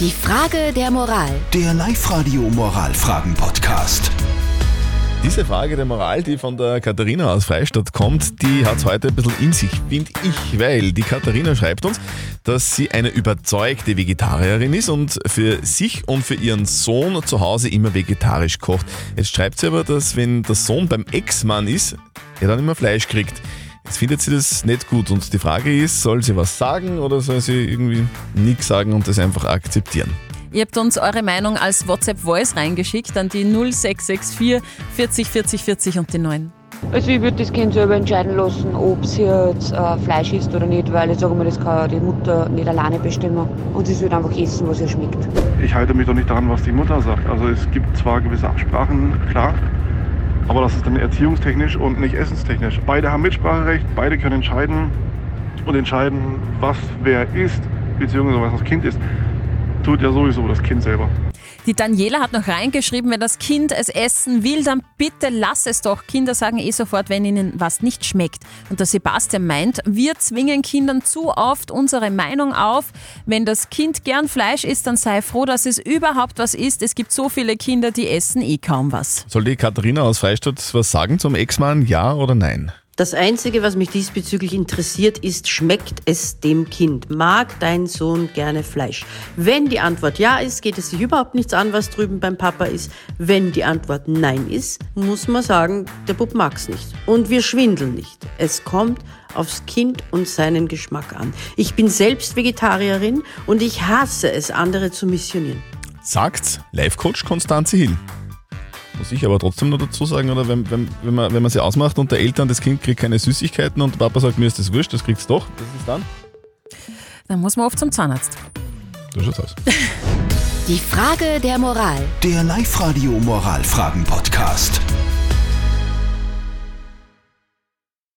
Die Frage der Moral. Der Live-Radio Moralfragen-Podcast. Diese Frage der Moral, die von der Katharina aus Freistadt kommt, die hat es heute ein bisschen in sich, finde ich, weil die Katharina schreibt uns, dass sie eine überzeugte Vegetarierin ist und für sich und für ihren Sohn zu Hause immer vegetarisch kocht. Jetzt schreibt sie aber, dass wenn der Sohn beim Ex-Mann ist, er dann immer Fleisch kriegt. Jetzt findet sie das nicht gut und die Frage ist, soll sie was sagen oder soll sie irgendwie nichts sagen und das einfach akzeptieren? Ihr habt uns eure Meinung als WhatsApp-Voice reingeschickt an die 0664 40 40 40 und die 9. Also ich würde das Kind selber entscheiden lassen, ob sie jetzt äh, Fleisch isst oder nicht, weil ich sage mal, das kann die Mutter nicht alleine bestimmen. Und sie wird einfach essen, was ihr schmeckt. Ich halte mich doch nicht daran, was die Mutter sagt. Also es gibt zwar gewisse Absprachen, klar, aber das ist dann erziehungstechnisch und nicht essenstechnisch. Beide haben Mitspracherecht, beide können entscheiden und entscheiden, was wer isst, beziehungsweise was das Kind isst. Tut ja sowieso das Kind selber. Die Daniela hat noch reingeschrieben, wenn das Kind es essen will, dann bitte lass es doch. Kinder sagen eh sofort, wenn ihnen was nicht schmeckt. Und der Sebastian meint, wir zwingen Kindern zu oft unsere Meinung auf. Wenn das Kind gern Fleisch isst, dann sei froh, dass es überhaupt was isst. Es gibt so viele Kinder, die essen eh kaum was. Soll die Katharina aus Freistadt was sagen zum Ex-Mann, ja oder nein? Das Einzige, was mich diesbezüglich interessiert, ist, schmeckt es dem Kind? Mag dein Sohn gerne Fleisch? Wenn die Antwort ja ist, geht es sich überhaupt nichts an, was drüben beim Papa ist. Wenn die Antwort nein ist, muss man sagen, der Bub mag's nicht. Und wir schwindeln nicht. Es kommt aufs Kind und seinen Geschmack an. Ich bin selbst Vegetarierin und ich hasse es, andere zu missionieren. Sagt's Life-Coach Konstanze Hill. Muss ich aber trotzdem noch dazu sagen, oder wenn, wenn, wenn, man, wenn man sie ausmacht und der Eltern, das Kind kriegt keine Süßigkeiten und der Papa sagt, mir ist das wurscht, das kriegt's doch, das ist dann? Dann muss man oft zum Zahnarzt. So schaut's aus. Die Frage der Moral. Der Live-Radio Moralfragen-Podcast.